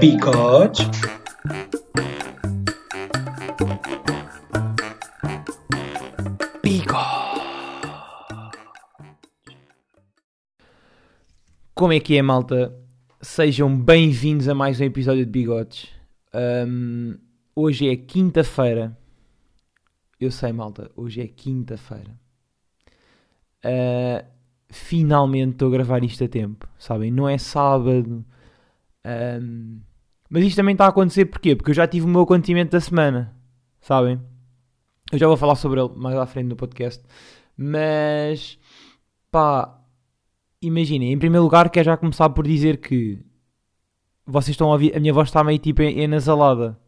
Bigode. Como é que é, malta? Sejam bem-vindos a mais um episódio de Bigodes. Ahm, hoje é quinta-feira. Eu sei, malta, hoje é quinta-feira. Ah, finalmente estou a gravar isto a tempo, sabem? Não é sábado. Ahm, mas isto também está a acontecer porquê? Porque eu já tive o meu acontecimento da semana, sabem? Eu já vou falar sobre ele mais à frente no podcast. Mas, pá, imaginem, em primeiro lugar, quero já começar por dizer que vocês estão a ouvir, a minha voz está meio tipo enasalada.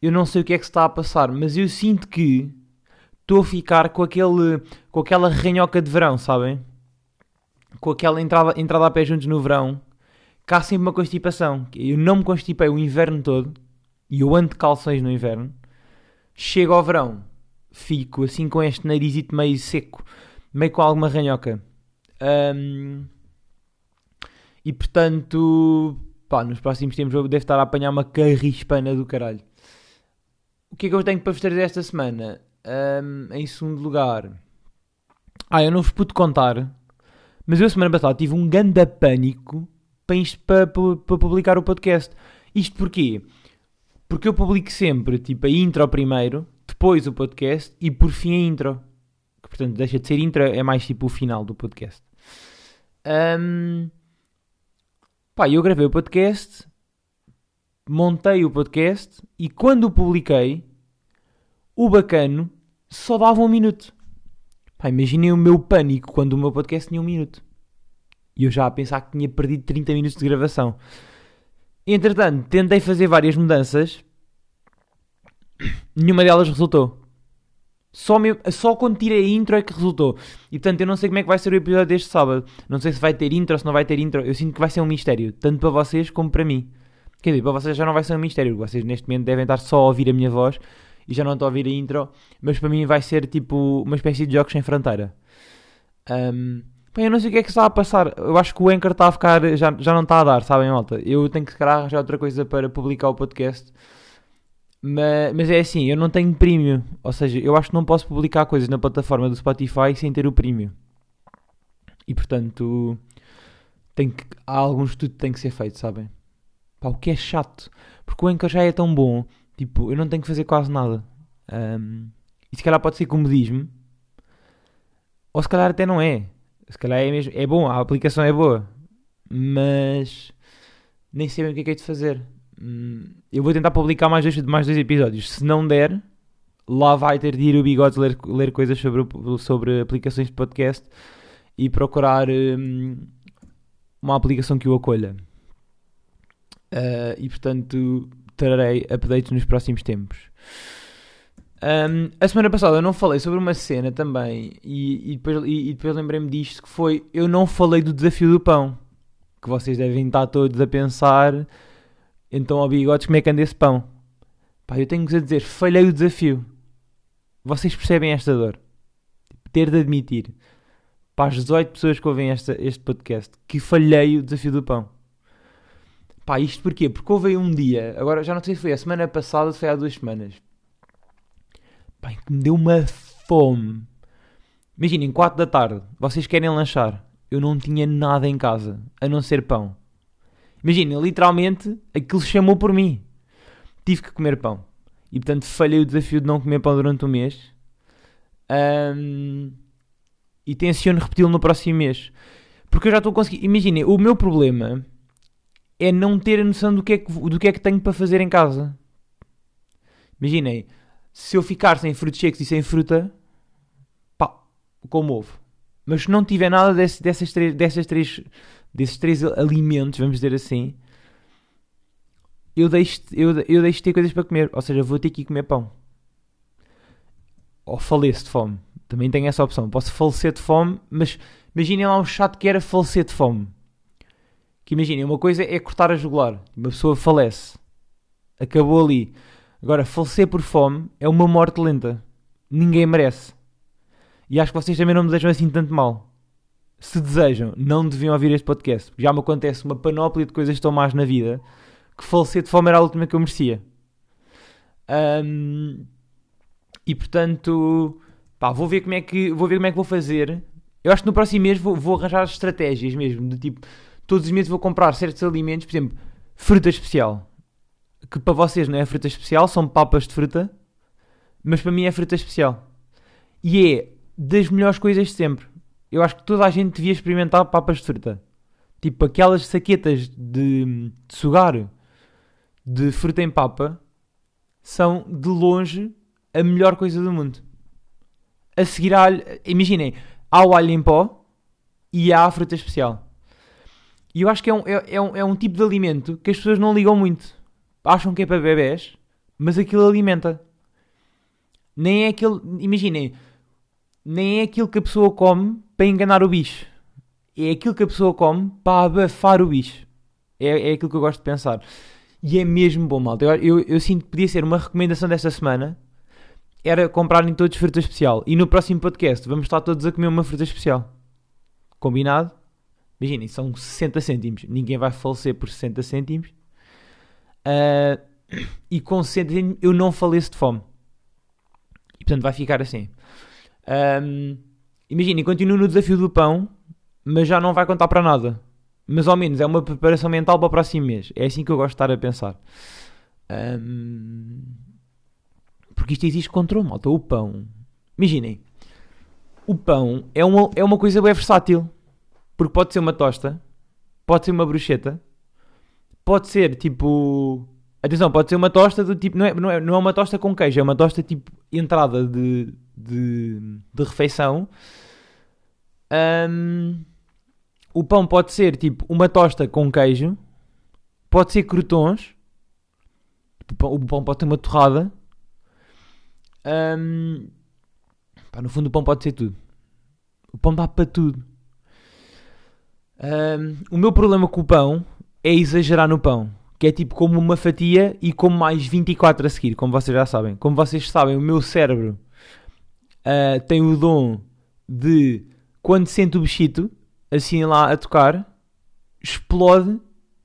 Eu não sei o que é que se está a passar, mas eu sinto que estou a ficar com aquele, com aquela ranhoca de verão, sabem? Com aquela entrada, entrada a pé juntos no verão, há sempre uma constipação. Eu não me constipei o inverno todo, e eu ando de calções no inverno. Chego ao verão, fico assim com este narizito meio seco, meio com alguma ranhoca. Ahm, e portanto, pá, nos próximos tempos eu devo estar a apanhar uma carrispana do caralho. O que é que eu tenho para vos trazer esta semana? Ahm, em segundo lugar, ah, eu não vos pude contar, mas eu semana passada tive um ganda pânico para, para, para, publicar o podcast. Isto porquê? Porque eu publico sempre, tipo, a intro primeiro, depois o podcast e por fim a intro. Que, portanto, deixa de ser intro, é mais tipo o final do podcast. Ahm, pá, eu gravei o podcast, montei o podcast e quando o publiquei, o bacano só dava um minuto. Pá, imaginei o meu pânico quando o meu podcast tinha um minuto. E eu já a pensar que tinha perdido 30 minutos de gravação. Entretanto, tentei fazer várias mudanças. Nenhuma delas resultou. Só, só quando tirei a intro é que resultou. E portanto, eu não sei como é que vai ser o episódio deste sábado. Não sei se vai ter intro ou se não vai ter intro. Eu sinto que vai ser um mistério. Tanto para vocês como para mim. Quer dizer, para vocês já não vai ser um mistério. Vocês neste momento devem estar só a ouvir a minha voz e já não estão a ouvir a intro. Mas para mim vai ser tipo uma espécie de jogos sem fronteira. Ahm, eu não sei o que é que está a passar. Eu acho que o Anchor está a ficar. Já, já não está a dar, sabem, malta? Eu tenho que se calhar arranjar outra coisa para publicar o podcast. Mas, mas é assim, eu não tenho premium. Ou seja, eu acho que não posso publicar coisas na plataforma do Spotify sem ter o premium. E portanto, tem que, há algum estudo que tem que ser feito, sabem? Pá, o que é chato. Porque o Anchor já é tão bom. Tipo, eu não tenho que fazer quase nada. Ahm, e se calhar pode ser comodismo. Ou se calhar até não é. Se calhar é mesmo. É bom, a aplicação é boa. Mas nem sei bem o que é que é de fazer. Hum, Eu vou tentar publicar mais dois, mais dois episódios. Se não der, lá vai ter de ir o bigode ler, ler coisas sobre, sobre aplicações de podcast e procurar hum, uma aplicação que o acolha. Ah, e portanto, trarei updates nos próximos tempos. Um, a semana passada eu não falei sobre uma cena também e, e depois, e- e depois lembrei-me disto que foi eu não falei do desafio do pão que vocês devem estar todos a pensar então ao bigodes como é que anda esse pão? Pá eu tenho-vos a dizer falhei o desafio. Vocês percebem esta dor? Ter de admitir. Para as 18 pessoas que ouvem esta, este podcast que falhei o desafio do pão. Pá isto porquê? porque houve um dia agora já não sei se foi a semana passada ou se foi há duas semanas que me deu uma fome. Imaginem, 4 da tarde, vocês querem lanchar. Eu não tinha nada em casa, a não ser pão. Imaginem, literalmente, aquilo chamou por mim. Tive que comer pão. E portanto falhei o desafio de não comer pão durante um mês. Ahm, e tenciono repeti-lo no próximo mês. Porque eu já estou a conseguir. Imaginem, o meu problema é não ter a noção do que é que, do que, é que tenho para fazer em casa. Imaginem, se eu ficar sem frutos secos e sem fruta, pá, como ovo. Mas se não tiver nada desse- dessas três, dessas três, desses três alimentos, vamos dizer assim, eu deixo, eu, eu deixo de ter coisas para comer. Ou seja, vou ter que ir comer pão. Ou faleço de fome. Também tenho essa opção. Posso falecer de fome, mas imaginem lá um chato que era falecer de fome. Que imaginem, uma coisa é cortar a jugular. Uma pessoa falece. Acabou ali. Agora, falecer por fome é uma morte lenta. Ninguém merece. E acho que vocês também não me desejam assim tanto mal. Se desejam, não deviam ouvir este podcast. Já me acontece uma panóplia de coisas tão más na vida que falecer de fome era a última que eu merecia. Um, e portanto, pá, vou ver como é que vou ver como é que vou fazer. Eu acho que no próximo mês vou, vou arranjar estratégias mesmo, de tipo, todos os meses vou comprar certos alimentos, por exemplo, fruta especial. Que para vocês não é fruta especial, são papas de fruta, mas para mim é fruta especial. E é das melhores coisas de sempre. Eu acho que toda a gente devia experimentar papas de fruta. Tipo aquelas saquetas de, de sugar de fruta em papa são de longe a melhor coisa do mundo. A seguir a imaginem, há o alho em pó e há a fruta especial. E eu acho que é um, é, é, um, é um tipo de alimento que as pessoas não ligam muito. Acham que é para bebés, mas aquilo alimenta. Nem é aquele. Imaginem, nem é aquilo que a pessoa come para enganar o bicho. É aquilo que a pessoa come para abafar o bicho. É, é aquilo que eu gosto de pensar. E é mesmo bom, malta. Eu, eu, eu sinto que podia ser uma recomendação desta semana. Era comprarem todos fruta especial. E no próximo podcast vamos estar todos a comer uma fruta especial. Combinado? Imaginem, são 60 cêntimos. Ninguém vai falecer por 60 cêntimos. Uh, e com 60 cêntimos eu não faleço de fome. E portanto vai ficar assim. Um, Imaginem, continuo no desafio do pão, mas já não vai contar para nada. Mas ao menos é uma preparação mental para o próximo mês. É assim que eu gosto de estar a pensar. Um, porque isto existe controle, malta. O pão. Imaginem. O pão é uma, é uma coisa bem versátil. Porque pode ser uma tosta, pode ser uma bruxeta, pode ser tipo. Atenção, pode ser uma tosta do tipo. Não é, não é, não é uma tosta com queijo, é uma tosta tipo entrada de, de, de refeição. Um, o pão pode ser tipo uma tosta com queijo, pode ser crotons, o pão pode ter uma torrada. Um, pá, no fundo, o pão pode ser tudo. O pão dá para tudo. Um, o meu problema com o pão é exagerar no pão. Que é tipo como uma fatia e como mais 24 a seguir, como vocês já sabem. Como vocês sabem, o meu cérebro uh, tem o dom de, quando sente o bichito, assim lá a tocar, explode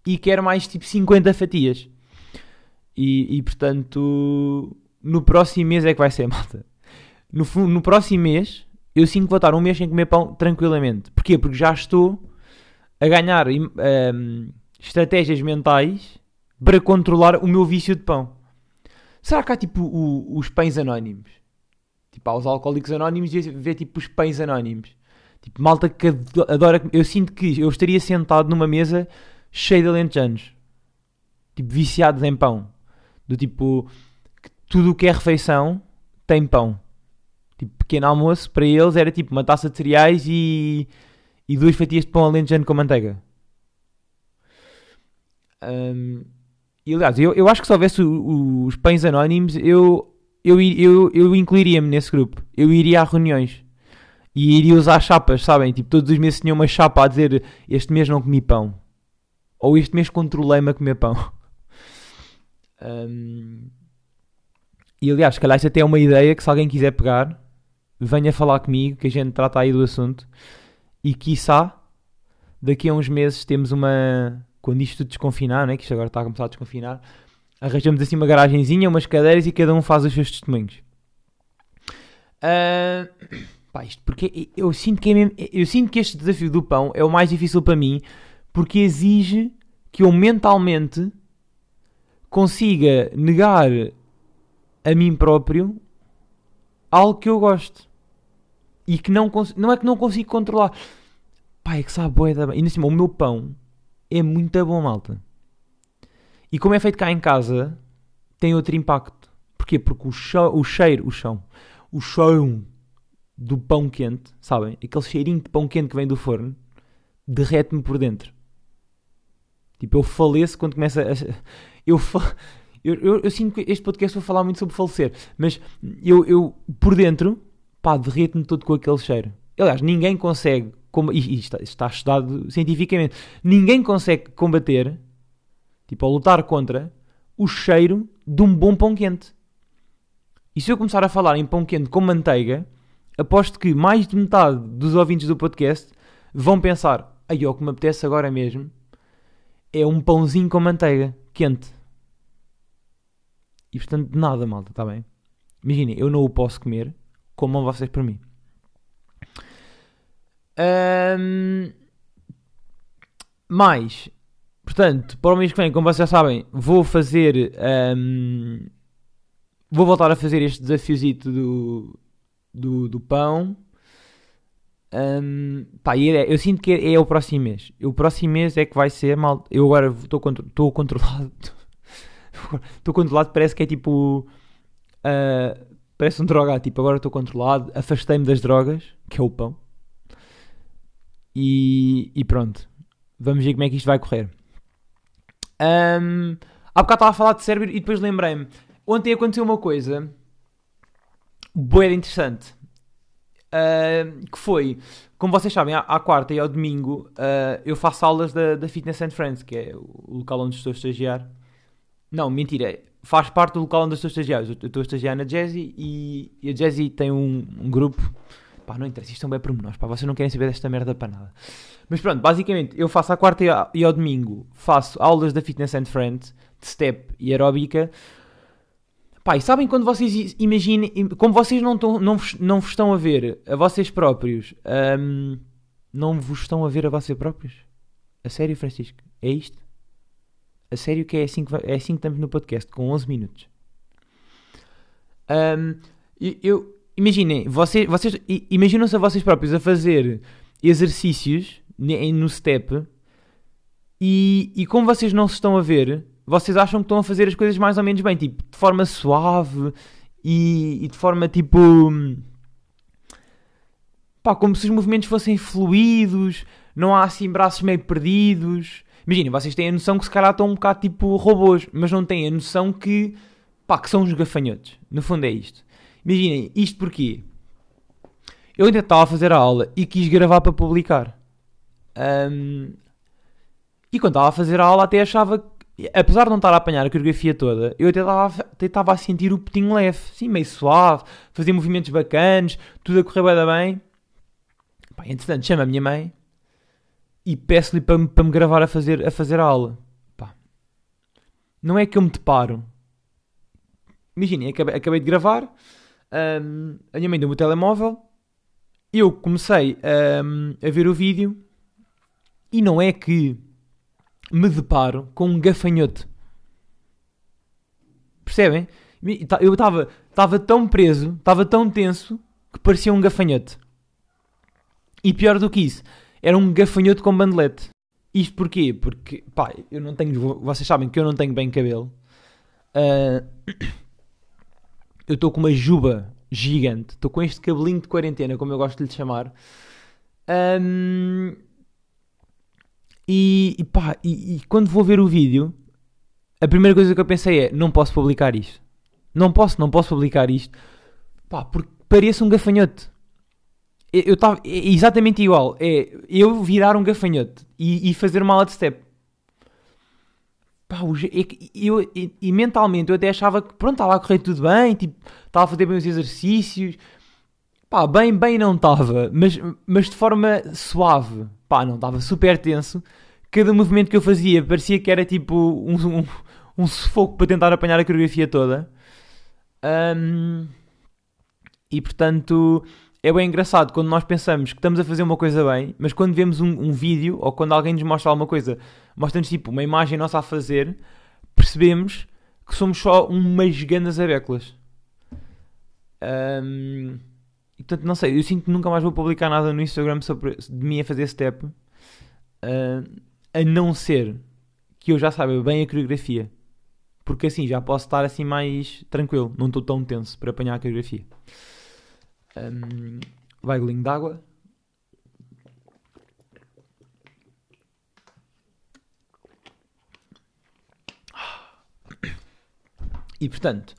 e quer mais tipo 50 fatias. E, e portanto, no próximo mês é que vai ser, malta. No, no próximo mês, eu sinto que vou estar um mês sem comer pão tranquilamente. Porquê? Porque já estou a ganhar um, estratégias mentais para controlar o meu vício de pão. Será que há tipo o, os pães anónimos? Tipo, há os alcoólicos anónimos e vê tipo os pães anónimos. Tipo, malta que adora. Eu sinto que eu estaria sentado numa mesa cheia de alentejanos. Tipo, viciados em pão. Do tipo, tudo o que é refeição tem pão. Tipo, pequeno almoço para eles era tipo uma taça de cereais e e duas fatias de pão alentejano com manteiga. Um, e aliás, eu, eu acho que se houvesse o, o, os pães anónimos, eu, eu, eu, eu incluiria-me nesse grupo. Eu iria a reuniões e iria usar chapas, sabem? Tipo, todos os meses tinha uma chapa a dizer este mês não comi pão. Ou este mês controlei-me a comer pão. Um, e aliás, se calhar isto até é uma ideia que se alguém quiser pegar, venha falar comigo, que a gente trata aí do assunto. E quiçá, daqui a uns meses temos uma. Quando isto desconfinar, né? que isto agora está a começar a desconfinar, arranjamos assim uma garagenzinha, umas cadeiras e cada um faz os seus testemunhos. Uh, pá, isto porque eu sinto, que é mesmo, eu sinto que este desafio do pão é o mais difícil para mim porque exige que eu mentalmente consiga negar a mim próprio algo que eu gosto e que não não é que não consigo controlar. Pá, é que sabe boa da bem. E assim, o meu pão é muito bom, malta. E como é feito cá em casa, tem outro impacto. Porquê? Porque o, o cheiro, o chão, o chão do pão quente, sabem? Aquele cheirinho de pão quente que vem do forno, derrete-me por dentro. Tipo, eu faleço quando começa a. Eu, eu, eu, eu, sinto que este podcast vou falar muito sobre falecer, mas eu, eu por dentro pá, derrete-me todo com aquele cheiro. Aliás, ninguém consegue, e está, está estudado cientificamente, ninguém consegue combater, tipo, ou lutar contra, o cheiro de um bom pão quente. E se eu começar a falar em pão quente com manteiga, aposto que mais de metade dos ouvintes do podcast vão pensar: aí, o que me apetece agora mesmo é um pãozinho com manteiga. quente. E portanto, nada, malta, está bem? Imaginem, eu não o posso comer, comam vocês por mim. Ahm, mais, portanto, para o mês que vem, como vocês já sabem, vou fazer. ahm, vou voltar a fazer este desafiozito do, do, do pão. Ahm, pá, é- eu sinto que é, é o próximo mês. O próximo mês é que vai ser mal. Eu agora estou contro controlado. Estou controlado, parece que é tipo. ah, parece um drogado. Tipo, agora estou controlado. Afastei-me das drogas, que é o pão. E, e pronto. Vamos ver como é que isto vai correr. Um, há bocado estava a falar de cérebro e depois lembrei-me. Ontem aconteceu uma coisa. Boa interessante. Uh, que foi, como vocês sabem, à, à quarta e ao domingo uh, eu faço aulas da, da Fitness and Friends, que é o local onde estou a estagiar. Não, mentira, faz parte do local onde estou a estagiar. Eu estou a estagiar na Jazzy e, e a Jazzy tem um, um grupo. Pá, não interessa, isto são bem pormenores, pá, vocês não querem saber desta merda para nada. Mas pronto, basicamente, eu faço à quarta e ao, domingo, faço aulas da Fitness and Friends, de step e aeróbica. Pá, e sabem quando vocês imaginem, im- como vocês não, tão, não, vos, não vos estão a ver a vocês próprios, ahm, não vos estão a ver a vocês próprios? A sério, Francisco? É isto? A sério que é assim que, é assim que estamos no podcast, com 11 minutos. E- eu, imaginem, vocês, vocês imaginam-se a vocês próprios a fazer exercícios no step e, e como vocês não se estão a ver, vocês acham que estão a fazer as coisas mais ou menos bem, tipo, de forma suave e, e de forma tipo. pá, como se os movimentos fossem fluidos, não há assim braços meio perdidos. Imaginem, vocês têm a noção que se calhar estão um bocado tipo robôs, mas não têm a noção que, pá, que são uns gafanhotos. No fundo é isto. Imaginem, isto porquê? Eu ainda estava a fazer a aula e quis gravar para publicar. Ahm, e quando estava a fazer a aula até achava que, apesar de não estar a apanhar a coreografia toda, eu até estava, até estava a sentir o petinho leve, assim, meio suave, fazer movimentos bacanas, tudo a correr da bem. Pá, entretanto, chama a minha mãe e peço-lhe para, me- para me gravar a fazer, a fazer a aula. Pá. Não é que eu me deparo. Imaginem, acabei, acabei de gravar, ahm, a minha mãe deu-me o telemóvel, eu comecei ahm, a ver o vídeo e não é que me deparo com um gafanhoto. Percebem? Eu estava tão preso, estava tão tenso que parecia um gafanhoto. E pior do que isso, era um gafanhoto com bandelete. Isto porquê? Porque, pá, eu não tenho. vo- Vocês sabem que eu não tenho bem cabelo. Ah, eu estou com uma juba gigante. Estou com este cabelinho de quarentena, como eu gosto de lhe chamar. Ahm, e, e pá, e, e quando vou ver o vídeo, a primeira coisa que eu pensei é: não posso publicar isto. Não posso, não posso publicar isto. Pá, porque pareço um gafanhoto. Eu estava é exatamente igual. É eu virar um gafanhoto e, e fazer uma aula de step. Pá, que eu, e, mentalmente eu até achava que pronto, estava a correr tudo bem, tipo, estava a fazer bem os exercícios. Pá, bem, bem não estava, mas, mas de forma suave. Pá, não estava super tenso. Cada movimento que eu fazia parecia que era tipo um, um, um sufoco para tentar apanhar a coreografia toda. Ahm, e portanto, é bem engraçado quando nós pensamos que estamos a fazer uma coisa bem, mas quando vemos um, um vídeo ou quando alguém nos mostra alguma coisa, mostra-nos tipo uma imagem nossa a fazer, percebemos que somos só umas grandes abéculas. E portanto, não sei, eu sinto que nunca mais vou publicar nada no Instagram sobre de mim a fazer step, ah, a não ser que eu já saiba bem a coreografia. Porque assim já posso estar assim mais tranquilo, não estou tão tenso para apanhar a coreografia. Um, vai golinho d'água. E portanto,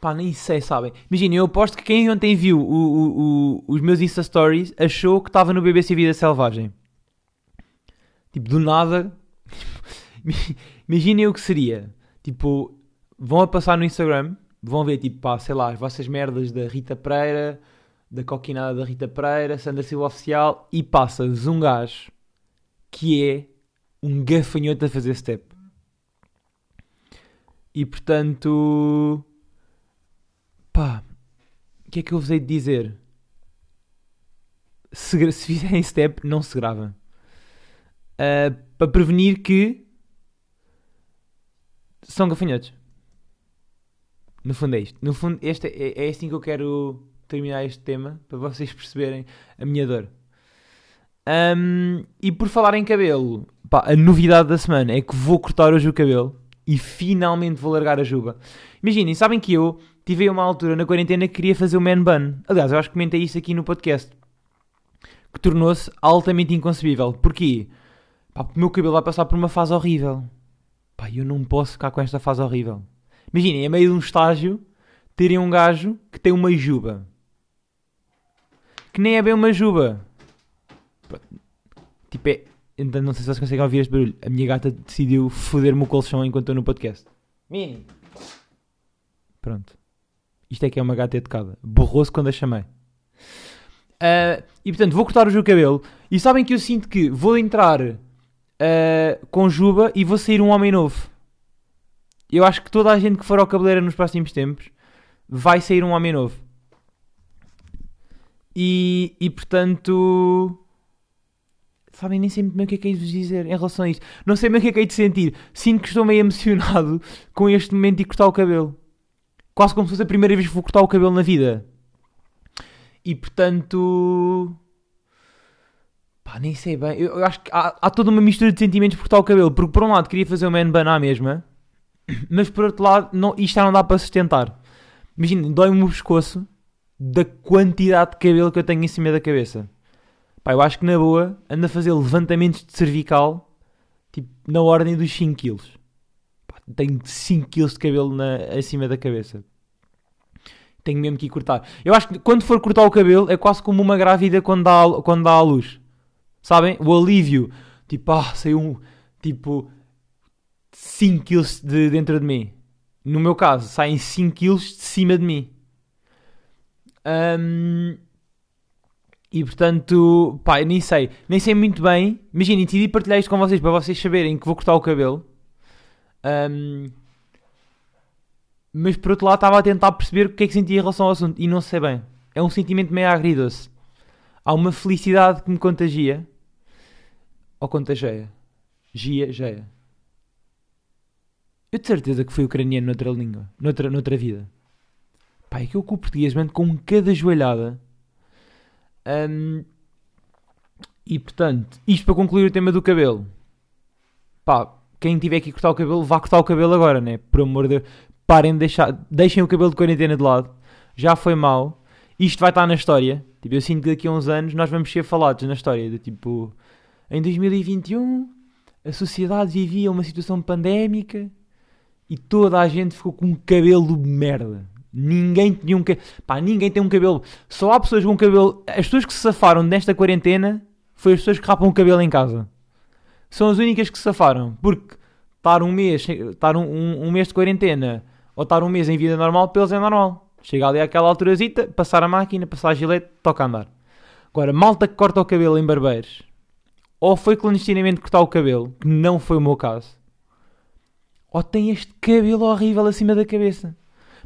pá, nem sei, sabem? Imaginem, eu aposto que quem ontem viu o- o- o- os meus Insta Stories achou que estava no BBC Vida Selvagem. Tipo, do nada. Imaginem o que seria. Tipo, vão a passar no Instagram, vão ver, tipo, pá, sei lá, as vossas merdas da Rita Pereira, da coquinada da Rita Pereira, Sandra Silva Oficial, e passa-vos um gajo que é um gafanhoto a fazer step. E portanto. Pá. O que é que eu vos hei de dizer? Se, se fizerem step, não se grava. Uh, para prevenir que. São gafanhotos. No fundo é isto. No fundo, este é, é assim que eu quero terminar este tema. Para vocês perceberem a minha dor. Um, e por falar em cabelo, pá, a novidade da semana é que vou cortar hoje o cabelo e finalmente vou largar a juba. Imaginem, sabem que eu tive uma altura na quarentena que queria fazer o man bun. Aliás, eu acho que comentei isso aqui no podcast. Que tornou-se altamente inconcebível. Porquê? Pá, o meu cabelo vai passar por uma fase horrível. Pá, eu não posso ficar com esta fase horrível. Imaginem, em meio de um estágio, terem um gajo que tem uma juba. Que nem é bem uma juba. Tipo, é, então não sei se vocês conseguem ouvir este barulho. A minha gata decidiu foder-me o colchão enquanto estou no podcast. Mini. Pronto. Isto é que é uma gata educada. Borrou-se quando a chamei. Uh, e portanto, vou cortar o meu cabelo. E sabem que eu sinto que vou entrar uh, com juba e vou sair um homem novo. Eu acho que toda a gente que for ao cabeleireiro nos próximos tempos vai sair um homem novo. E, e portanto sabem, nem sei bem o que é que é de vos dizer em relação a isto. Não sei bem o que é que é de sentir. Sinto que estou meio emocionado com este momento de cortar o cabelo. Quase como se fosse a primeira vez que vou cortar o cabelo na vida. E portanto. Pá, nem sei bem. Eu, eu acho que há, há, toda uma mistura de sentimentos por cortar o cabelo. Porque por um lado queria fazer o man bun à mesma. Mas por outro lado, não, isto já não dá para sustentar. Imagina, dói-me o pescoço da quantidade de cabelo que eu tenho em cima da cabeça. Pá, eu acho que na boa anda a fazer levantamentos de cervical tipo na ordem dos 5 kg. Tenho 5 kg de cabelo na, acima da cabeça. Tenho mesmo que ir cortar. Eu acho que quando for cortar o cabelo é quase como uma grávida quando dá, quando dá à luz. Sabem? O alívio. Tipo, ah, saiu um. Tipo, 5 kg de dentro de mim. No meu caso, saem 5 kg de cima de mim. Um, e portanto, pá, eu nem sei, nem sei muito bem. Imaginem, decidi partilhar isto com vocês para vocês saberem que vou cortar o cabelo. Um, mas por outro lado, estava a tentar perceber o que é que sentia em relação ao assunto e não sei bem. É um sentimento meio agridoce. Há uma felicidade que me contagia. Ou contagia? Gia, Gia. Eu de certeza que fui ucraniano noutra língua, noutra, noutra vida. Pá, é que eu com o português, mano, com cada joelhada um, e portanto, isto para concluir o tema do cabelo. Pá, quem tiver que cortar o cabelo, vá cortar o cabelo agora, né? Por amor de Deus. Parem de deixar, deixem o cabelo de quarentena de lado. Já foi mal. Isto vai estar na história. Tipo, eu sinto que daqui a uns anos nós vamos ser falados na história. De tipo, em 2021 a sociedade vivia uma situação pandémica e toda a gente ficou com um cabelo de merda. Ninguém tinha um cabelo. Pá, ninguém tem um cabelo. Só há pessoas com cabelo. As pessoas que se safaram nesta quarentena foi as pessoas que rapam o cabelo em casa. São as únicas que se safaram. Porque estar um mês, estar um, um, um mês de quarentena ou estar um mês em vida normal, para eles é normal. Chega ali àquela alturazita, passar a máquina, passar a gilete, toca a andar. Agora, malta que corta o cabelo em barbeiros, ou foi clandestinamente cortar o cabelo, que não foi o meu caso, ou tem este cabelo horrível acima da cabeça.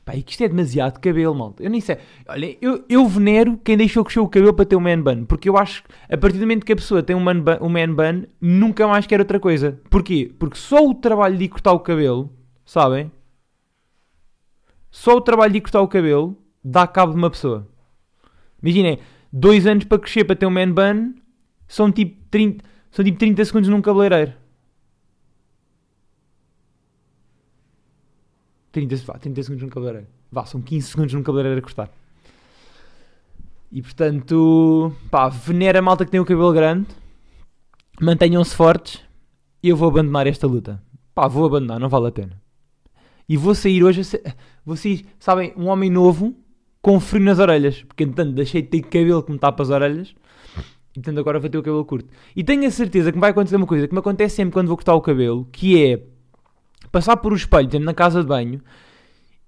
Pá, e que isto é demasiado cabelo, malta. Eu nem sei. Olha, eu, eu venero quem deixou crescer o cabelo para ter um man bun. Porque eu acho que a partir do momento que a pessoa tem um man bun, um man bun nunca mais quer outra coisa. Porquê? Porque só o trabalho de cortar o cabelo, sabem? Só o trabalho de cortar o cabelo dá cabo de uma pessoa. Imaginem, dois anos para crescer para ter um man bun são tipo 30, são tipo 30 segundos num cabeleireiro. 30, vá, 30 segundos num cabeleireiro. Vá, são 15 segundos num cabeleireiro a cortar. E portanto, pá, venera a malta que tem o cabelo grande. Mantenham-se fortes. E eu vou abandonar esta luta. Pá, vou abandonar, não vale a pena. E vou sair hoje, vou sair, sabem, um homem novo com frio nas orelhas. Porque entanto deixei de ter cabelo que me tapa as orelhas. E portanto agora vou ter o cabelo curto. E tenho a certeza que me vai acontecer uma coisa que me acontece sempre quando vou cortar o cabelo, que é passar por o espelho, na casa de banho,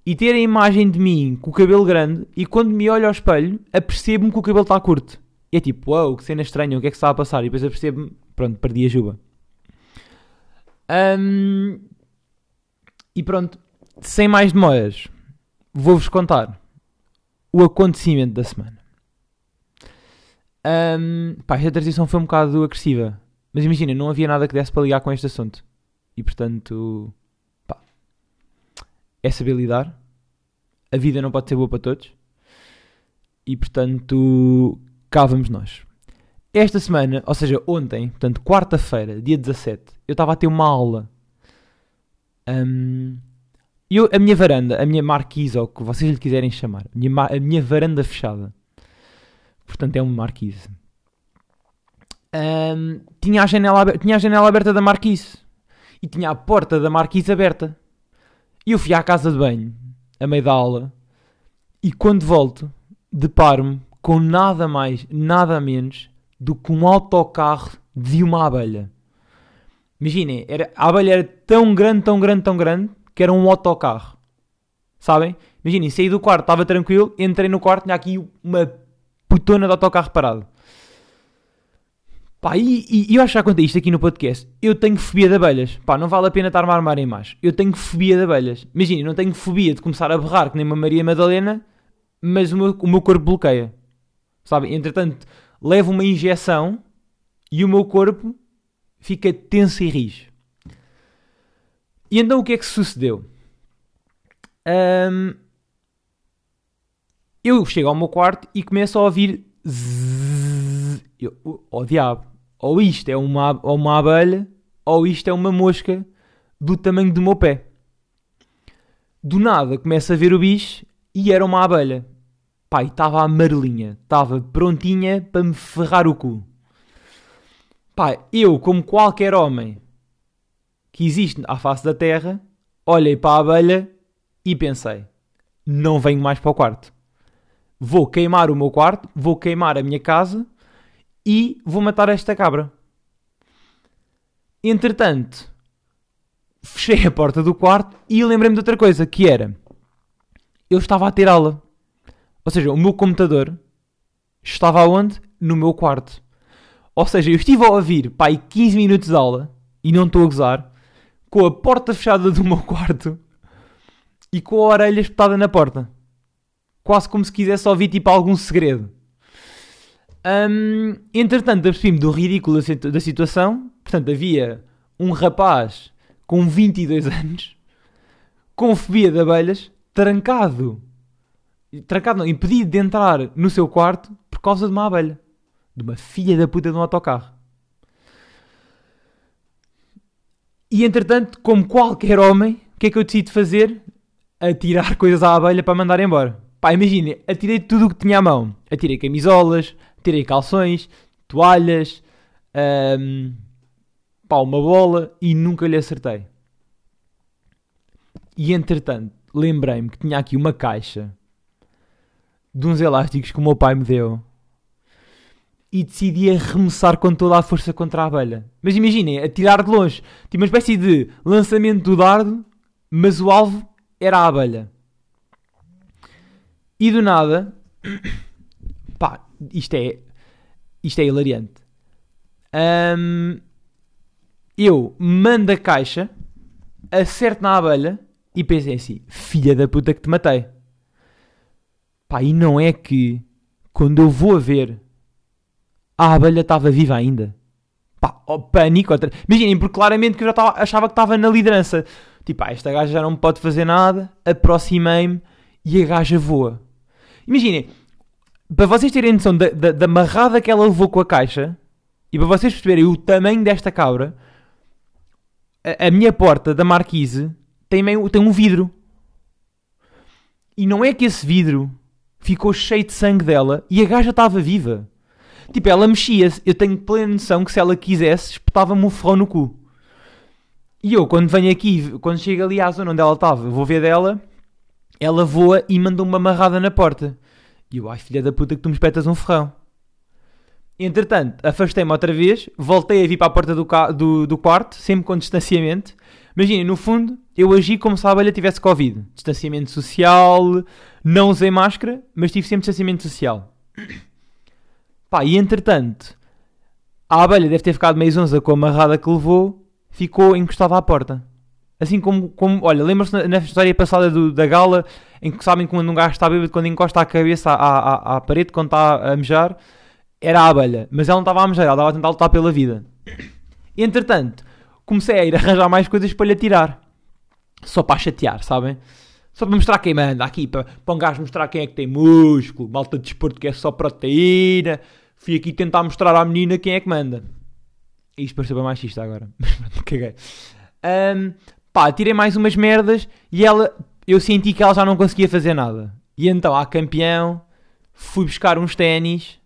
e ter a imagem de mim com o cabelo grande, e quando me olho ao espelho, apercebo-me que o cabelo está curto. E é tipo, uau, wow, que cena estranha, o que é que está a passar? E depois apercebo-me, pronto, perdi a juba. Um, e pronto, sem mais demoras, vou-vos contar o acontecimento da semana. Um, pá, esta transição foi um bocado agressiva. Mas imagina, não havia nada que desse para ligar com este assunto. E portanto, é saber lidar. A vida não pode ser boa para todos. E portanto, cá vamos nós. Esta semana, ou seja, ontem, portanto, quarta-feira, dia 17, eu estava a ter uma aula. Um, eu, a minha varanda, a minha marquise, ou o que vocês lhe quiserem chamar, a minha, a minha varanda fechada, portanto é uma marquise, um, tinha, a janela, tinha a janela aberta da marquise e tinha a porta da marquise aberta. E eu fui à casa de banho, a meio da aula, e quando volto, deparo-me com nada mais, nada menos do que um autocarro de uma abelha. Imaginem, era, a abelha era tão grande, tão grande, tão grande, que era um autocarro. Sabem? Imaginem, saí do quarto, estava tranquilo, entrei no quarto, tinha aqui uma putona de autocarro parado. Pá, e, e, eu acho que já contei isto aqui no podcast. Eu tenho fobia de abelhas. Pá, não vale a pena estar-me a armar em mais. Eu tenho fobia de abelhas. Imaginem, não tenho fobia de começar a berrar que nem uma Maria Madalena, mas o meu, o meu corpo bloqueia. Sabem? Entretanto, levo uma injeção e o meu corpo fica tenso e rijo. E então o que é que sucedeu? Um, eu chego ao meu quarto e começo a ouvir zzz, eu, oh diabo, ou isto é uma, uma abelha ou isto é uma mosca do tamanho do meu pé. Do nada começo a ver o bicho e era uma abelha. Pai, estava amarelinha, estava prontinha para me ferrar o cu. Pai, eu, como qualquer homem que existe à face da Terra, olhei para a abelha e pensei: não venho mais para o quarto. Vou queimar o meu quarto, vou queimar a minha casa e vou matar esta cabra. Entretanto, fechei a porta do quarto e lembrei-me de outra coisa, que era... Eu estava a ter aula. Ou seja, o meu computador estava onde? No meu quarto. Ou seja, eu estive a ouvir, pai, 15 minutos de aula, e não estou a gozar, com a porta fechada do meu quarto e com a orelha espetada na porta. Quase como se quisesse ouvir tipo algum segredo. Um, entretanto, apercebi-me do ridículo da situação. Portanto, havia um rapaz com 22 anos, com fobia de abelhas, trancado, trancado não, impedido de entrar no seu quarto por causa de uma abelha. De uma filha da puta de um autocarro. E entretanto, como qualquer homem, o que é que eu decido fazer? Atirar coisas à abelha para mandar embora. Pá, imagine, atirei tudo o que tinha à mão. Atirei camisolas, tirei calções, toalhas, um, pá, uma bola e nunca lhe acertei. E entretanto, lembrei-me que tinha aqui uma caixa de uns elásticos que o meu pai me deu e decidi arremessar com toda a força contra a abelha. Mas imaginem, atirar de longe. Tipo uma espécie de lançamento do dardo, mas o alvo era a abelha. E do nada, pá, isto é, isto é hilariante. Um, eu mando a caixa, acerto na abelha e pensei assim: filha da puta que te matei. Pá, e não é que quando eu vou a ver a abelha estava viva ainda. Pá, oh, pânico. Outra... Imaginem, porque claramente que eu já tava, achava que estava na liderança. Tipo, ah, esta gaja já não pode fazer nada. Aproximei-me e a gaja voa. Imaginem, para vocês terem noção da, da, da marrada que ela levou com a caixa e para vocês perceberem o tamanho desta cabra, a, a minha porta da marquise tem, meio, tem um vidro. E não é que esse vidro ficou cheio de sangue dela e a gaja estava viva. Tipo, ela mexia-se. Eu tenho plena noção que se ela quisesse, espetava-me um ferrão no cu. E eu, quando venho aqui, quando chego ali à zona onde ela estava, vou ver dela, ela voa e manda uma amarrada na porta. E eu, ai filha da puta que tu me espetas um ferrão. Entretanto, afastei-me outra vez, voltei a vir para a porta do, do, do quarto, sempre com distanciamento. Imaginem, no fundo, eu agi como se a abelha tivesse Covid. Distanciamento social, não usei máscara, mas tive sempre distanciamento social. Pá, e entretanto, a abelha deve ter ficado meio zonza com a amarrada que levou, ficou encostada à porta. Assim como, como olha, lembra-se na, na história passada do- da gala, em que sabem quando um gajo está bêbado, quando encosta a cabeça à, à, à parede, quando está a mejar, era a abelha. Mas ela não estava a mejar, ela estava a tentar lutar pela vida. Entretanto, comecei a ir arranjar mais coisas para lhe atirar. Só para chatear, sabem? Só para mostrar quem manda aqui, para, para um gajo mostrar quem é que tem músculo, malta de desporto que é só proteína. Fui aqui tentar mostrar à menina quem é que manda. Isto pareceu bem machista agora, mas caguei. Ahm, pá, tirei mais umas merdas e ela, eu senti que ela já não conseguia fazer nada. E então, à campeão, fui buscar uns ténis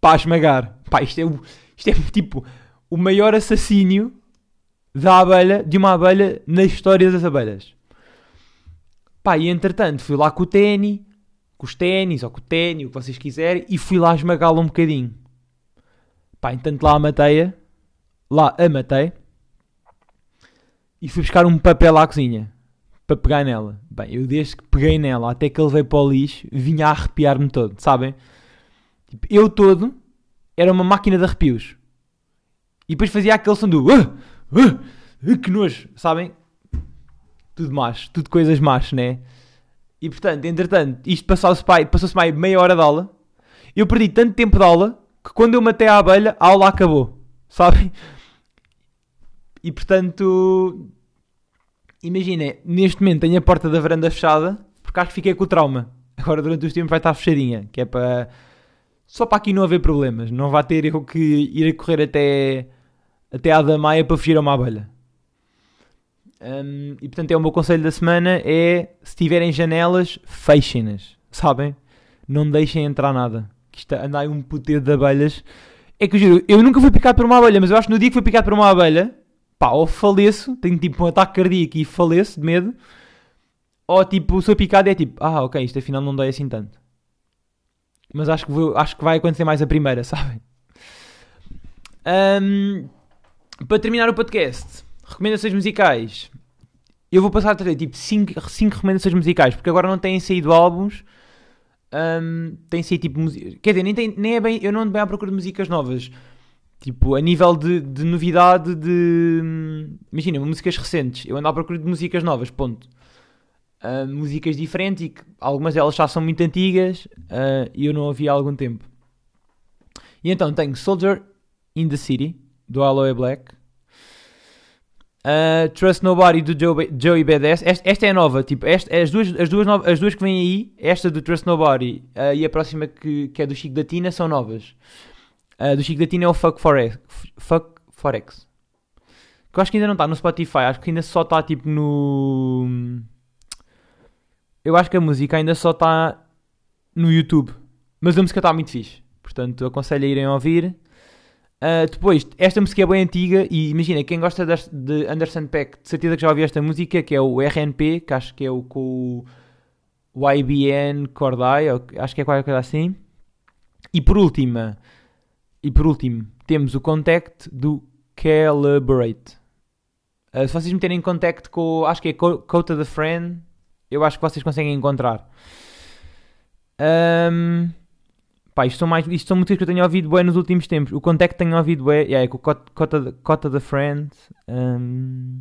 para esmagar. Pá, isto é, isto é tipo o maior assassínio da abelha, de uma abelha na história das abelhas. Pá, e entretanto fui lá com o ténis, com os ténis ou com o ténis, o que vocês quiserem, e fui lá esmagá-la um bocadinho. Pá, entanto lá a matei, lá a matei, e fui buscar um papel à cozinha para pegar nela. Bem, eu desde que peguei nela até que ele veio para o lixo, vinha a arrepiar-me todo, sabem? Tipo, eu todo era uma máquina de arrepios. E depois fazia aquele som do "Ah, ah, ah, que nojo, sabem? Tudo macho, tudo coisas más, né? E portanto, entretanto, isto passou-se pai, passou-se mais meia hora de aula. Eu perdi tanto tempo de aula que quando eu matei a abelha, a aula acabou, sabem? E portanto, imaginem, neste momento tenho a porta da varanda fechada porque acho que fiquei com o trauma. Agora durante os tempos vai estar fechadinha, que é para só para aqui não haver problemas. Não vai ter eu que ir a correr até, até à Damaia para fugir a uma abelha. Hum, e portanto é o meu conselho da semana é se tiverem janelas, fechem-nas, sabem? Não deixem entrar nada. Que isto anda aí um puteiro de abelhas. É que eu juro, eu nunca fui picado por uma abelha, mas eu acho que no dia que fui picado por uma abelha, pá, ou faleço, tenho tipo um ataque cardíaco e faleço de medo, ou tipo, sou picado e é tipo, ah, ok, isto afinal não dói assim tanto. Mas acho que, vou- acho que vai acontecer mais a primeira, sabem? Hum, para terminar o podcast, recomendações musicais. Eu vou passar a trazer tipo 5 recomendações musicais, porque agora não têm saído álbuns. Hum, tem saído tipo música. Quer dizer, nem, tem, nem é bem. Eu não ando bem à procura de músicas novas. Tipo, a nível de, de novidade de. Imagina, músicas recentes. Eu ando à procura de músicas novas, ponto. Ah, músicas diferentes e que algumas delas já são muito antigas ah, e eu não ouvi há algum tempo. E então tenho Soldier in the City, do Aloe Black. Uh, Trust Nobody do Joe, Joey Badass. Esta, esta é nova, tipo, esta, as, duas, as, duas nova- as duas que vêm aí, esta do Trust Nobody uh, e a próxima que, que é do Chico da Tina, são novas. Uh, do Chico da Tina é o Fuck Forex. Fuck Forex. Que eu acho que ainda não está no Spotify, acho que ainda só está tipo no. Eu acho que a música ainda só está no YouTube. Mas a música está muito fixe. Portanto, aconselho a irem ouvir. Uh, depois, esta música é bem antiga e imagina, quem gosta de Anderson Peck, de certeza que já ouviu esta música, que é o RNP, que acho que é o com o YBN Corday, ou- acho que é qualquer coisa assim. E por última, e por último, temos o Contact do Calibrate. Uh, se vocês meterem em Contact com, acho que é Co- Cota the Friend, eu acho que vocês conseguem encontrar. Um, Pá, isto são, mais, isto são músicas que eu tenho ouvido bem nos últimos tempos. O Contact tenho ouvido bem, yeah, é com Cota, Cota, the Friend. hum.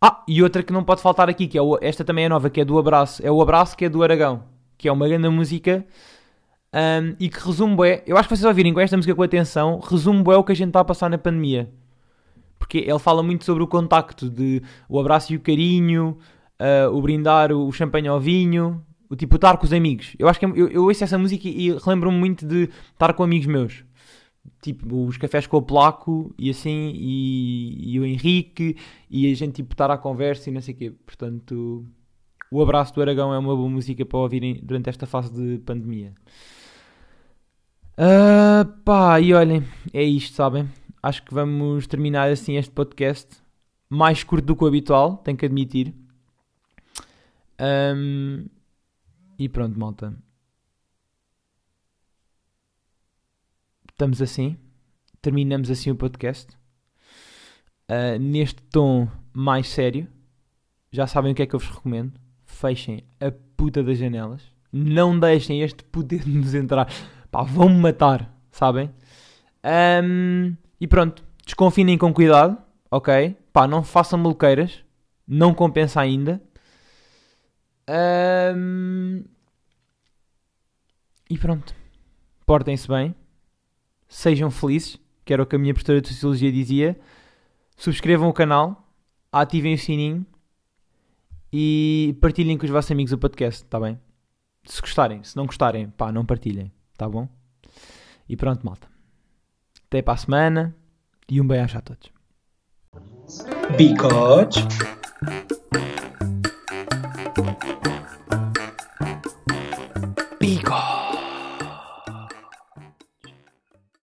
Ah, e outra que não pode faltar aqui, que é o- esta também é nova, que é do Abraço. É o Abraço que é do Aragão, que é uma grande música hum, e que resume bem. Eu acho que vocês ouvirem com esta música com atenção, resume bem o que a gente está a passar na pandemia. Porque ele fala muito sobre o contacto de o abraço e o carinho, ah, o brindar o champanhe ao vinho, o tipo estar com os amigos. Eu acho que é- eu, eu ouço essa música e relembro-me muito de estar com amigos meus. Tipo, os cafés com o Placo e assim, e, e o Henrique, e a gente tipo estar à conversa e não sei o quê. Portanto, o Abraço do Aragão é uma boa música para ouvirem durante esta fase de pandemia. Ah, pá, e olhem, é isto, sabem? Acho que vamos terminar assim este podcast. Mais curto do que o habitual, tenho que admitir. Ahm, e pronto, malta. Estamos assim. Terminamos assim o podcast. Ah, neste tom mais sério. Já sabem o que é que eu vos recomendo. Fechem a puta das janelas. Não deixem este poder nos entrar. Pá, vão-me matar, sabem? Ahm, e pronto. Desconfinem com cuidado, ok? Pá, não façam maluqueiras. Não compensa ainda. Ahm, E pronto. Portem-se bem. Sejam felizes, que era o que a minha professora de Sociologia dizia. Subscrevam o canal. Ativem o sininho. E partilhem com os vossos amigos o podcast, tá bem? Se gostarem. Se não gostarem, pá, não partilhem, tá bom? E pronto, malta. Até para a semana. E um beijo a todos. Because